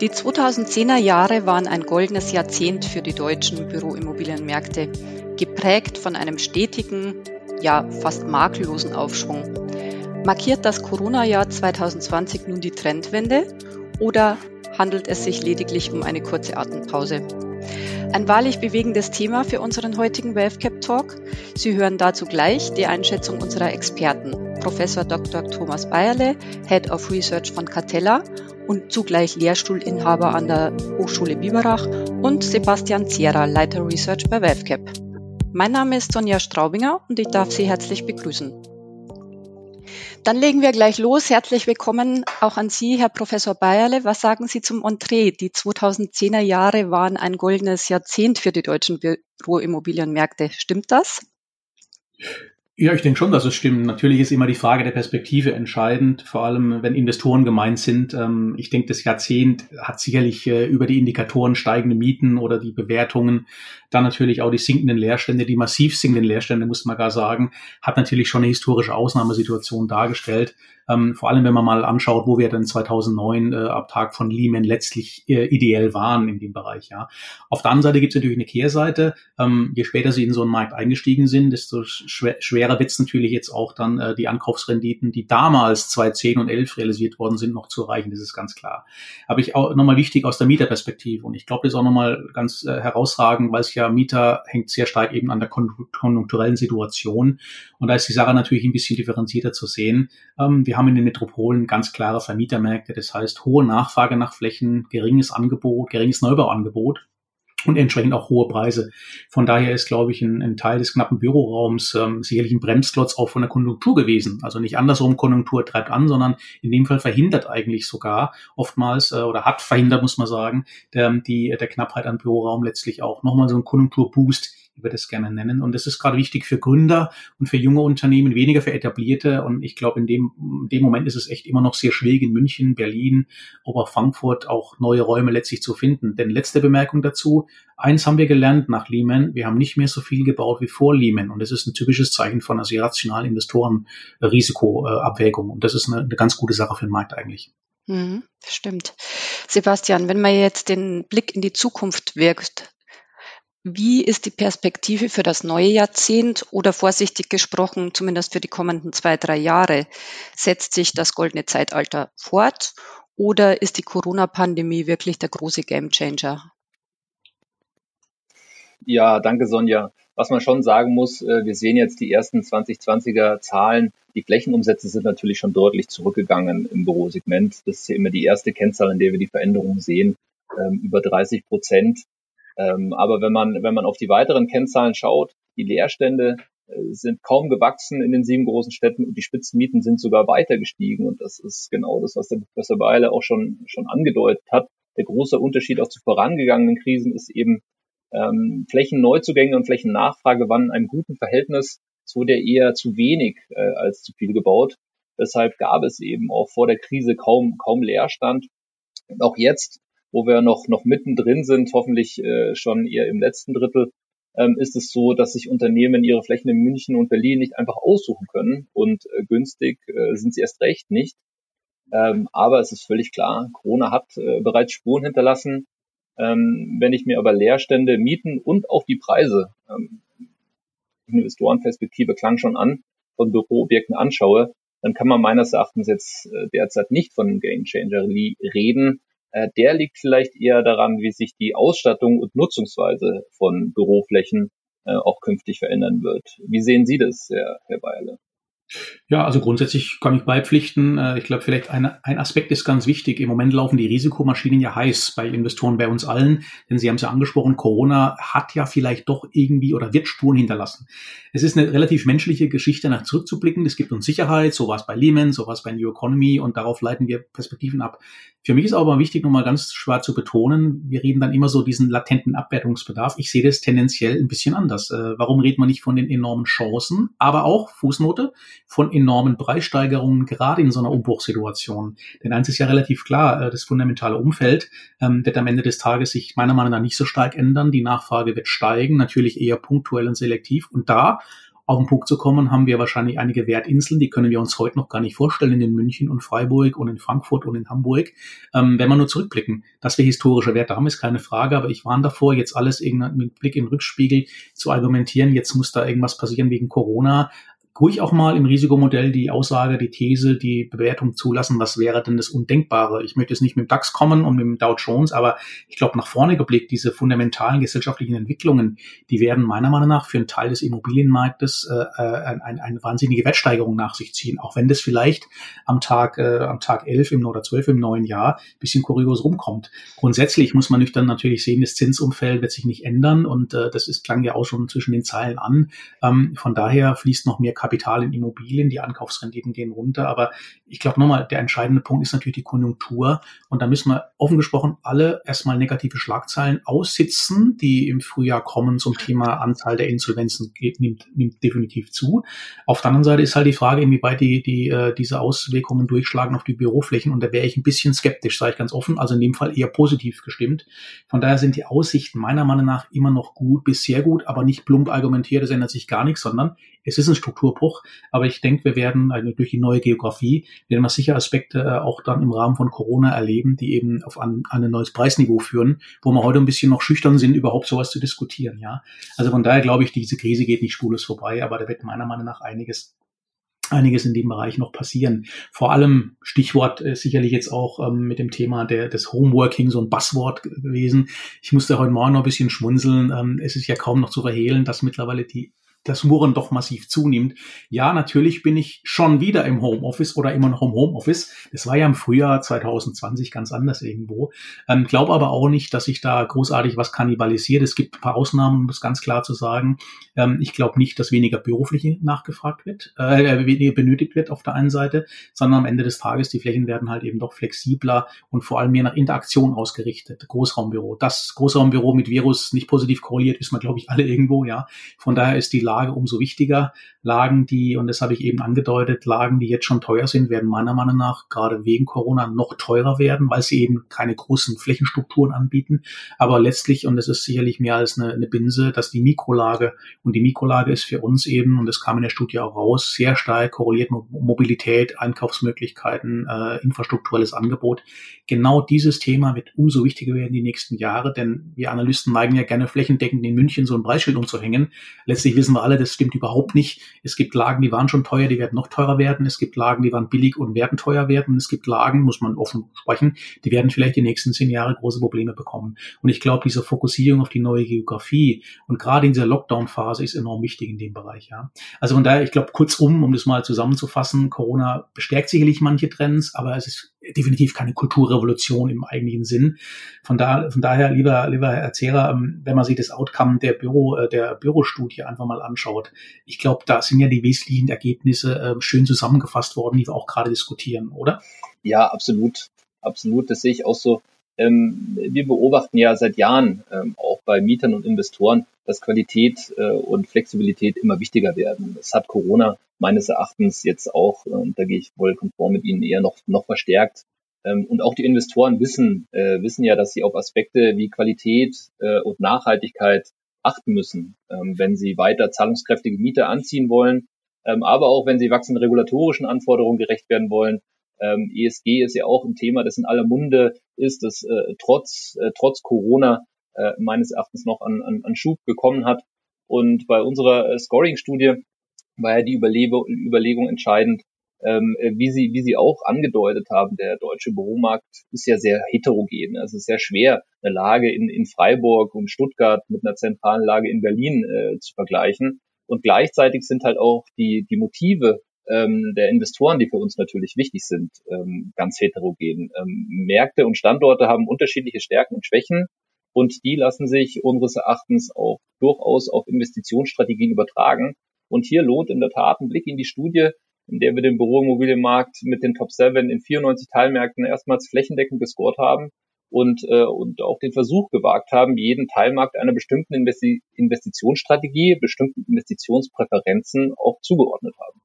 Die 2010er Jahre waren ein goldenes Jahrzehnt für die deutschen Büroimmobilienmärkte, geprägt von einem stetigen, ja fast makellosen Aufschwung. Markiert das Corona-Jahr 2020 nun die Trendwende oder handelt es sich lediglich um eine kurze Atempause? Ein wahrlich bewegendes Thema für unseren heutigen WealthCap Talk. Sie hören dazu gleich die Einschätzung unserer Experten. Professor Dr. Thomas Bayerle, Head of Research von Catella und zugleich Lehrstuhlinhaber an der Hochschule Biberach und Sebastian Zierer, Leiter Research bei WealthCap. Mein Name ist Sonja Straubinger und ich darf Sie herzlich begrüßen. Dann legen wir gleich los. Herzlich willkommen auch an Sie, Herr Professor Bayerle. Was sagen Sie zum Entree? Die 2010er Jahre waren ein goldenes Jahrzehnt für die deutschen Büroimmobilienmärkte. Stimmt das? Ja, ich denke schon, dass es stimmt. Natürlich ist immer die Frage der Perspektive entscheidend, vor allem wenn Investoren gemeint sind. Ähm, ich denke, das Jahrzehnt hat sicherlich äh, über die Indikatoren steigende Mieten oder die Bewertungen, dann natürlich auch die sinkenden Leerstände, die massiv sinkenden Leerstände, muss man gar sagen, hat natürlich schon eine historische Ausnahmesituation dargestellt. Ähm, vor allem, wenn man mal anschaut, wo wir dann 2009 äh, ab Tag von Lehman letztlich äh, ideell waren in dem Bereich. Ja. Auf der anderen Seite gibt es natürlich eine Kehrseite. Ähm, je später Sie in so einen Markt eingestiegen sind, desto schwer, schwerer wird es natürlich jetzt auch dann äh, die Ankaufsrenditen, die damals 2010 und 11 realisiert worden sind, noch zu erreichen. Das ist ganz klar. Aber ich auch nochmal wichtig aus der Mieterperspektive und ich glaube, das ist auch nochmal ganz äh, herausragend, weil es ja Mieter hängt sehr stark eben an der konjunkturellen Situation und da ist die Sache natürlich ein bisschen differenzierter zu sehen. Ähm, wir haben in den Metropolen ganz klare Vermietermärkte, das heißt hohe Nachfrage nach Flächen, geringes Angebot, geringes Neubauangebot und entsprechend auch hohe Preise. Von daher ist, glaube ich, ein, ein Teil des knappen Büroraums ähm, sicherlich ein Bremsklotz auch von der Konjunktur gewesen. Also nicht andersrum, Konjunktur treibt an, sondern in dem Fall verhindert eigentlich sogar oftmals äh, oder hat verhindert, muss man sagen, der, die, der Knappheit an Büroraum letztlich auch nochmal so ein Konjunkturboost ich würde es gerne nennen. Und das ist gerade wichtig für Gründer und für junge Unternehmen, weniger für etablierte. Und ich glaube, in dem, in dem Moment ist es echt immer noch sehr schwierig in München, Berlin, aber Frankfurt auch neue Räume letztlich zu finden. Denn letzte Bemerkung dazu. Eins haben wir gelernt nach Lehman. Wir haben nicht mehr so viel gebaut wie vor Lehman. Und das ist ein typisches Zeichen von einer rationalen Investorenrisikoabwägung. Und das ist eine, eine ganz gute Sache für den Markt eigentlich. Mhm, stimmt. Sebastian, wenn man jetzt den Blick in die Zukunft wirkt, wie ist die Perspektive für das neue Jahrzehnt oder vorsichtig gesprochen, zumindest für die kommenden zwei, drei Jahre? Setzt sich das goldene Zeitalter fort oder ist die Corona-Pandemie wirklich der große Gamechanger? Ja, danke Sonja. Was man schon sagen muss, äh, wir sehen jetzt die ersten 2020er Zahlen. Die Flächenumsätze sind natürlich schon deutlich zurückgegangen im Bürosegment. Das ist ja immer die erste Kennzahl, in der wir die Veränderungen sehen. Ähm, über 30 Prozent ähm, aber wenn man, wenn man auf die weiteren Kennzahlen schaut, die Leerstände äh, sind kaum gewachsen in den sieben großen Städten und die Spitzenmieten sind sogar weiter gestiegen. Und das ist genau das, was der Professor Beile auch schon, schon angedeutet hat. Der große Unterschied auch zu vorangegangenen Krisen ist eben, ähm, Flächenneuzugänge und Flächennachfrage waren in einem guten Verhältnis. Es wurde eher zu wenig äh, als zu viel gebaut. Deshalb gab es eben auch vor der Krise kaum, kaum Leerstand. Und auch jetzt wo wir noch, noch mittendrin sind, hoffentlich äh, schon eher im letzten Drittel, ähm, ist es so, dass sich Unternehmen ihre Flächen in München und Berlin nicht einfach aussuchen können und äh, günstig äh, sind sie erst recht nicht. Ähm, aber es ist völlig klar, Corona hat äh, bereits Spuren hinterlassen. Ähm, wenn ich mir aber Leerstände, Mieten und auch die Preise, ähm, Investorenperspektive klang schon an, von Büroobjekten anschaue, dann kann man meines Erachtens jetzt äh, derzeit nicht von einem Gamechanger reden. Äh, der liegt vielleicht eher daran, wie sich die Ausstattung und Nutzungsweise von Büroflächen äh, auch künftig verändern wird. Wie sehen Sie das, Herr, Herr Beile? Ja, also grundsätzlich kann ich beipflichten. Äh, ich glaube, vielleicht ein, ein Aspekt ist ganz wichtig. Im Moment laufen die Risikomaschinen ja heiß bei Investoren, bei uns allen. Denn Sie haben es ja angesprochen, Corona hat ja vielleicht doch irgendwie oder wird Spuren hinterlassen. Es ist eine relativ menschliche Geschichte, nach zurückzublicken. Es gibt uns Sicherheit, so war es bei Lehman, so war es bei New Economy und darauf leiten wir Perspektiven ab. Für mich ist aber wichtig, nochmal ganz schwer zu betonen, wir reden dann immer so diesen latenten Abwertungsbedarf. Ich sehe das tendenziell ein bisschen anders. Äh, warum redet man nicht von den enormen Chancen, aber auch, Fußnote, von enormen Preissteigerungen, gerade in so einer Umbruchssituation. Denn eins ist ja relativ klar, äh, das fundamentale Umfeld ähm, wird am Ende des Tages sich meiner Meinung nach nicht so stark ändern. Die Nachfrage wird steigen, natürlich eher punktuell und selektiv. Und da Auf den Punkt zu kommen, haben wir wahrscheinlich einige Wertinseln, die können wir uns heute noch gar nicht vorstellen in München und Freiburg und in Frankfurt und in Hamburg, ähm, wenn wir nur zurückblicken. Dass wir historische Werte haben, ist keine Frage, aber ich warne davor, jetzt alles mit Blick in den Rückspiegel zu argumentieren, jetzt muss da irgendwas passieren wegen Corona ruhig auch mal im Risikomodell die Aussage, die These, die Bewertung zulassen, was wäre denn das Undenkbare. Ich möchte jetzt nicht mit dem DAX kommen und mit dem Dow Jones, aber ich glaube, nach vorne geblickt, diese fundamentalen gesellschaftlichen Entwicklungen, die werden meiner Meinung nach für einen Teil des Immobilienmarktes äh, äh eine, eine, eine wahnsinnige Wertsteigerung nach sich ziehen, auch wenn das vielleicht am Tag, äh, am Tag 11 im oder 12 im neuen Jahr bisschen kurios rumkommt. Grundsätzlich muss man nüchtern natürlich sehen, das Zinsumfeld wird sich nicht ändern und äh, das ist, klang ja auch schon zwischen den Zeilen an. Ähm, von daher fließt noch mehr Kapital in Immobilien, die Ankaufsrenditen gehen runter. Aber ich glaube nochmal, der entscheidende Punkt ist natürlich die Konjunktur. Und da müssen wir offen gesprochen alle erstmal negative Schlagzeilen aussitzen, die im Frühjahr kommen zum Thema Anzahl der Insolvenzen geht, nimmt, nimmt definitiv zu. Auf der anderen Seite ist halt die Frage, inwieweit die, die, äh, diese Auswirkungen durchschlagen auf die Büroflächen. Und da wäre ich ein bisschen skeptisch, sage ich ganz offen. Also in dem Fall eher positiv gestimmt. Von daher sind die Aussichten meiner Meinung nach immer noch gut bis sehr gut, aber nicht plump argumentiert, es ändert sich gar nichts, sondern es ist ein Strukturbruch, aber ich denke, wir werden also durch die neue Geografie, werden wir sicher Aspekte äh, auch dann im Rahmen von Corona erleben, die eben auf ein, ein neues Preisniveau führen, wo wir heute ein bisschen noch schüchtern sind, überhaupt sowas zu diskutieren. Ja, Also von daher glaube ich, diese Krise geht nicht spurlos vorbei, aber da wird meiner Meinung nach einiges einiges in dem Bereich noch passieren. Vor allem Stichwort äh, sicherlich jetzt auch ähm, mit dem Thema der, des Homeworking so ein Buzzword gewesen. Ich musste heute Morgen noch ein bisschen schmunzeln. Ähm, es ist ja kaum noch zu verhehlen, dass mittlerweile die das Murren doch massiv zunimmt. Ja, natürlich bin ich schon wieder im Homeoffice oder immer noch im Homeoffice. Das war ja im Frühjahr 2020 ganz anders irgendwo. Ähm, Glaube aber auch nicht, dass sich da großartig was kannibalisiert. Es gibt ein paar Ausnahmen, um das ganz klar zu sagen. Ähm, ich glaube nicht, dass weniger Bürofläche nachgefragt wird, äh, weniger benötigt wird auf der einen Seite, sondern am Ende des Tages die Flächen werden halt eben doch flexibler und vor allem mehr nach Interaktion ausgerichtet. Großraumbüro. Das Großraumbüro mit Virus nicht positiv korreliert, wissen wir, glaube ich, alle irgendwo, ja. Von daher ist die Lage umso wichtiger. Lagen, die, und das habe ich eben angedeutet, Lagen, die jetzt schon teuer sind, werden meiner Meinung nach gerade wegen Corona noch teurer werden, weil sie eben keine großen Flächenstrukturen anbieten. Aber letztlich, und das ist sicherlich mehr als eine, eine Binse, dass die Mikrolage, und die Mikrolage ist für uns eben, und das kam in der Studie auch raus, sehr stark korreliert mit Mobilität, Einkaufsmöglichkeiten, äh, infrastrukturelles Angebot. Genau dieses Thema wird umso wichtiger werden die nächsten Jahre, denn wir Analysten neigen ja gerne flächendeckend in München so ein Preisschild umzuhängen. Letztlich wissen wir alle, das stimmt überhaupt nicht. Es gibt Lagen, die waren schon teuer, die werden noch teurer werden. Es gibt Lagen, die waren billig und werden teuer werden. Es gibt Lagen, muss man offen sprechen, die werden vielleicht die nächsten zehn Jahre große Probleme bekommen. Und ich glaube, diese Fokussierung auf die neue Geografie und gerade in dieser Lockdown-Phase ist enorm wichtig in dem Bereich. Ja. Also von daher, ich glaube, kurzum, um das mal zusammenzufassen, Corona bestärkt sicherlich manche Trends, aber es ist definitiv keine Kulturrevolution im eigentlichen Sinn. Von, da, von daher, lieber, lieber Herr Zehrer, ähm, wenn man sich das Outcome der Büro, äh, der Bürostudie einfach mal anschaut, ich glaube, da sind ja die wesentlichen Ergebnisse äh, schön zusammengefasst worden, die wir auch gerade diskutieren, oder? Ja, absolut. Absolut. Das sehe ich auch so. Ähm, wir beobachten ja seit Jahren ähm, auch bei Mietern und Investoren, dass Qualität äh, und Flexibilität immer wichtiger werden. Das hat Corona meines Erachtens jetzt auch, äh, und da gehe ich wohl konform mit Ihnen eher noch, noch verstärkt. Ähm, und auch die Investoren wissen, äh, wissen ja, dass sie auf Aspekte wie Qualität äh, und Nachhaltigkeit achten müssen, ähm, wenn sie weiter zahlungskräftige Mieter anziehen wollen, ähm, aber auch wenn sie wachsenden regulatorischen Anforderungen gerecht werden wollen. Ähm, ESG ist ja auch ein Thema, das in aller Munde ist, das äh, trotz, äh, trotz Corona äh, meines Erachtens noch an, an, an Schub bekommen hat. Und bei unserer äh, Scoring-Studie war ja die Überlebe, Überlegung entscheidend, ähm, wie Sie, wie Sie auch angedeutet haben, der deutsche Büromarkt ist ja sehr heterogen. Also es ist sehr schwer, eine Lage in, in Freiburg und Stuttgart mit einer zentralen Lage in Berlin äh, zu vergleichen. Und gleichzeitig sind halt auch die, die Motive ähm, der Investoren, die für uns natürlich wichtig sind, ähm, ganz heterogen. Ähm, Märkte und Standorte haben unterschiedliche Stärken und Schwächen und die lassen sich unseres Erachtens auch durchaus auf Investitionsstrategien übertragen. Und hier lohnt in der Tat ein Blick in die Studie, in der wir den Büroimmobilienmarkt mit den Top 7 in 94 Teilmärkten erstmals flächendeckend gescored haben und, äh, und auch den Versuch gewagt haben, jeden Teilmarkt einer bestimmten Investi Investitionsstrategie, bestimmten Investitionspräferenzen auch zugeordnet haben.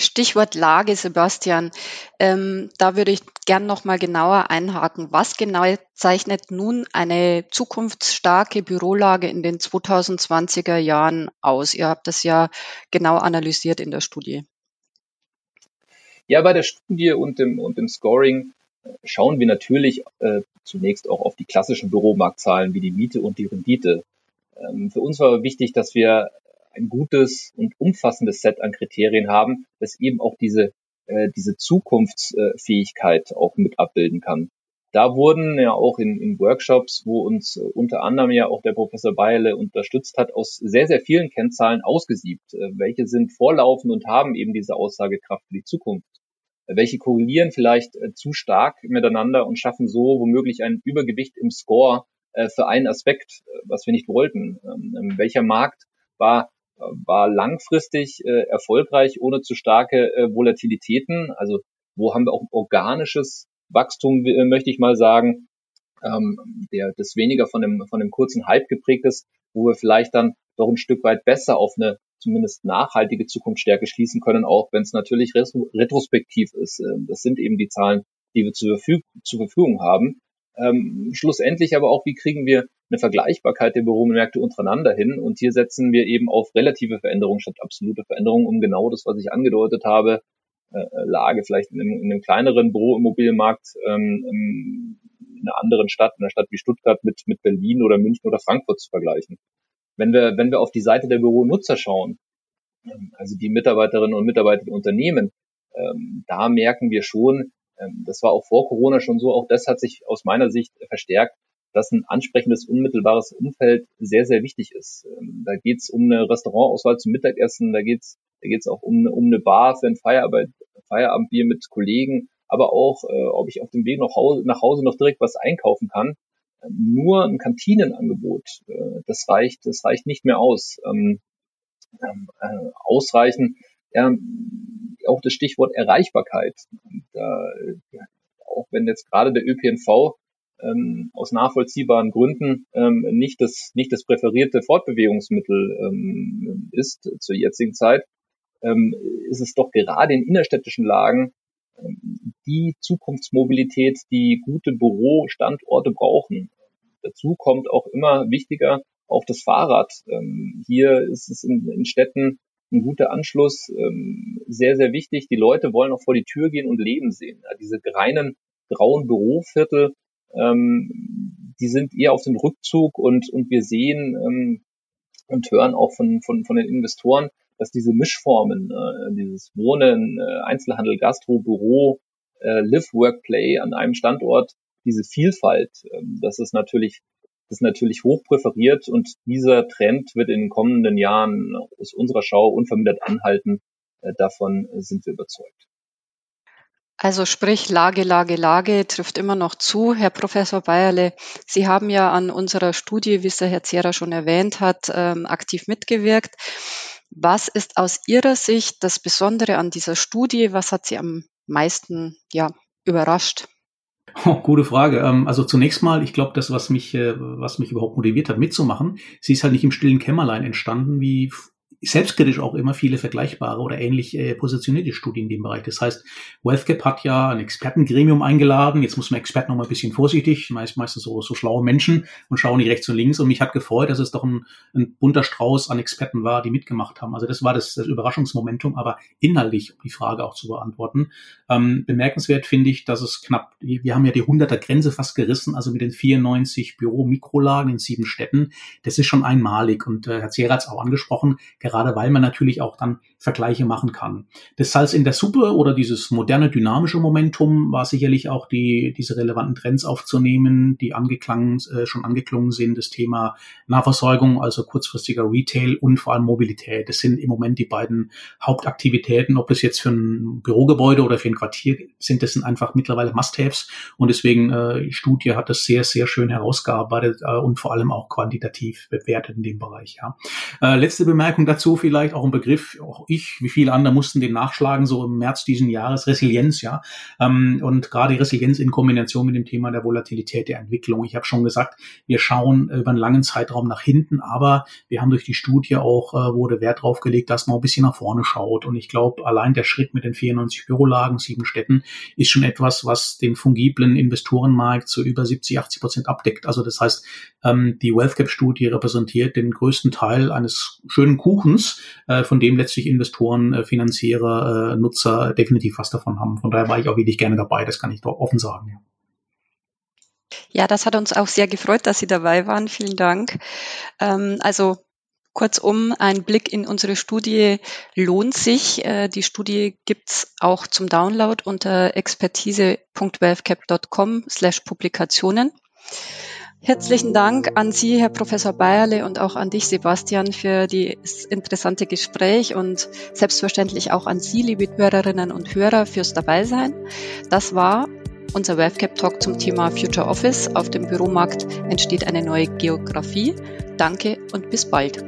Stichwort Lage, Sebastian. Ähm, da würde ich gern noch mal genauer einhaken. Was genau zeichnet nun eine zukunftsstarke Bürolage in den 2020er Jahren aus? Ihr habt das ja genau analysiert in der Studie. Ja, bei der Studie und dem, und dem Scoring äh, schauen wir natürlich äh, zunächst auch auf die klassischen Büromarktzahlen wie die Miete und die Rendite. Ähm, für uns war wichtig, dass wir ein gutes und umfassendes Set an Kriterien haben, das eben auch diese, äh, diese Zukunftsfähigkeit auch mit abbilden kann. Da wurden ja auch in, in Workshops, wo uns äh, unter anderem ja auch der Professor Beile unterstützt hat, aus sehr, sehr vielen Kennzahlen ausgesiebt. Äh, welche sind vorlaufend und haben eben diese Aussagekraft für die Zukunft? Welche korrelieren vielleicht äh, zu stark miteinander und schaffen so womöglich ein Übergewicht im Score für einen Aspekt, was wir nicht wollten? Ähm welcher Markt war war langfristig äh, erfolgreich ohne zu starke äh, Volatilitäten. Also wo haben wir auch organisches Wachstum, äh, möchte ich mal sagen, ähm, der das weniger von dem von dem kurzen Hype geprägt ist, wo wir vielleicht dann doch ein Stück weit besser auf eine zumindest nachhaltige Zukunftsstärke schließen können, auch wenn es natürlich retrospektiv ist. Ähm, das sind eben die Zahlen, die wir zur, Verfügung haben. Ähm, schlussendlich aber auch, wie kriegen wir eine Vergleichbarkeit der Büromärkte untereinander hin? Und hier setzen wir eben auf relative Veränderungen statt absolute Veränderungen, um genau das, was ich angedeutet habe, äh, Lage vielleicht in einem, in einem kleineren Büroimmobilienmarkt ähm, in einer anderen Stadt, in einer Stadt wie Stuttgart mit, mit Berlin oder München oder Frankfurt zu vergleichen. Wenn wir, wenn wir auf die Seite der Büronutzer schauen, ähm, also die Mitarbeiterinnen und Mitarbeiter der Unternehmen, ähm, da merken wir schon, ähm, das war auch vor Corona schon so, auch das hat sich aus meiner Sicht verstärkt, dass ein ansprechendes, unmittelbares Umfeld sehr, sehr wichtig ist. Ähm, da geht es um eine Restaurantauswahl zum Mittagessen, da geht es da geht's auch um, um eine Bar für ein Feierabend, Feierabendbier mit Kollegen, aber auch, äh, ob ich auf dem Weg nach Hause, nach Hause noch direkt was einkaufen kann. Ähm, nur ein Kantinenangebot, äh, das reicht, das reicht nicht mehr aus. Ähm, äh, ausreichen, ja, auch das Stichwort Erreichbarkeit. Da, ja, auch wenn jetzt gerade der ÖPNV ähm, aus nachvollziehbaren Gründen ähm, nicht das nicht das präferierte Fortbewegungsmittel ähm, ist zur jetzigen Zeit, ähm, ist es doch gerade in innerstädtischen Lagen ähm, die Zukunftsmobilität, die gute Bürostandorte brauchen. Dazu kommt auch immer wichtiger auch das Fahrrad. Ähm, hier ist es in, in Städten ein guter Anschluss, ähm, sehr, sehr wichtig. Die Leute wollen auch vor die Tür gehen und Leben sehen. Ja, diese reinen grauen Büroviertel, ähm, die sind eher auf den Rückzug und, und wir sehen ähm, und hören auch von, von, von den Investoren, dass diese Mischformen, äh, dieses Wohnen, äh, Einzelhandel, Gastro, Büro, äh, Live, Work, Play an einem Standort, diese Vielfalt, äh, das ist natürlich ist natürlich hoch präferiert und dieser Trend wird in den kommenden Jahren aus unserer Schau unvermindert anhalten. Äh, davon sind wir überzeugt. Also sprich Lage, Lage, Lage trifft immer noch zu. Herr Professor Bayerle, Sie haben ja an unserer Studie, wie es der Herr Zierer schon erwähnt hat, ähm, aktiv mitgewirkt. Was ist aus Ihrer Sicht das Besondere an dieser Studie? Was hat Sie am meisten ja, überrascht? Oh, gute Frage. Ähm, also zunächst mal, ich glaube, das, was mich, äh, was mich überhaupt motiviert hat, mitzumachen, sie ist halt nicht im stillen Kämmerlein entstanden, wie selbstkritisch auch immer viele vergleichbare oder ähnlich äh, positionierte Studien in dem Bereich. Das heißt, WealthGap hat ja ein Expertengremium eingeladen. Jetzt muss man Experten noch mal ein bisschen vorsichtig, meist, meistens so, so schlaue Menschen und schauen nicht rechts und links. Und mich hat gefreut, dass es doch ein, ein bunter Strauß an Experten war, die mitgemacht haben. Also das war das, das Überraschungsmomentum, aber inhaltlich, um die Frage auch zu beantworten. Ähm, bemerkenswert finde ich, dass es knapp, wir haben ja die 100er Grenze fast gerissen, also mit den 94 Büro-Mikrolagen in sieben Städten. Das ist schon einmalig. Und äh, Herr Zehrer hat es auch angesprochen, gerade weil man natürlich auch dann Vergleiche machen kann. Das Salz in der Suppe oder dieses moderne dynamische Momentum war sicherlich auch die, diese relevanten Trends aufzunehmen, die angeklangen, äh, schon angeklungen sind, das Thema Nahversorgung, also kurzfristiger Retail und vor allem Mobilität. Das sind im Moment die beiden Hauptaktivitäten, ob das jetzt für ein Bürogebäude oder für ein Quartier sind, das sind einfach mittlerweile Must-Haves und deswegen äh, Studie hat das sehr, sehr schön herausgearbeitet äh, und vor allem auch quantitativ bewertet in dem Bereich. Ja. Äh, letzte Bemerkung dazu dazu vielleicht auch ein Begriff, auch ich, wie viele andere mussten den nachschlagen, so im März diesen Jahres, Resilienz, ja. Ähm, und gerade Resilienz in Kombination mit dem Thema der Volatilität der Entwicklung. Ich habe schon gesagt, wir schauen über einen langen Zeitraum nach hinten, aber wir haben durch die Studie auch, äh, wurde Wert drauf gelegt, dass man ein bisschen nach vorne schaut. Und ich glaube, allein der Schritt mit den 94 Bürolagen, sieben Städten, ist schon etwas, was den fungiblen Investorenmarkt zu über 70, 80 Prozent abdeckt. Also das heißt, ähm, die WealthCap-Studie repräsentiert den größten Teil eines schönen Kuchens, äh, von dem letztlich Investoren, äh, Finanzierer, äh, Nutzer definitiv was davon haben. Von daher war ich auch wirklich gerne dabei, das kann ich doch offen sagen. Ja. Ja, das hat uns auch sehr gefreut, dass Sie dabei waren. Vielen Dank. Ähm, also Kurzum, ein Blick in unsere Studie lohnt sich. Äh, die Studie gibt's auch zum Download unter expertise.wealthcap.com slash Publikationen. Herzlichen Dank an Sie, Herr Professor Bayerle, und auch an dich, Sebastian, für das interessante Gespräch und selbstverständlich auch an Sie, liebe Hörerinnen und Hörer, fürs Dabeisein. Das war unser WebCap Talk zum Thema Future Office. Auf dem Büromarkt entsteht eine neue Geografie. Danke und bis bald.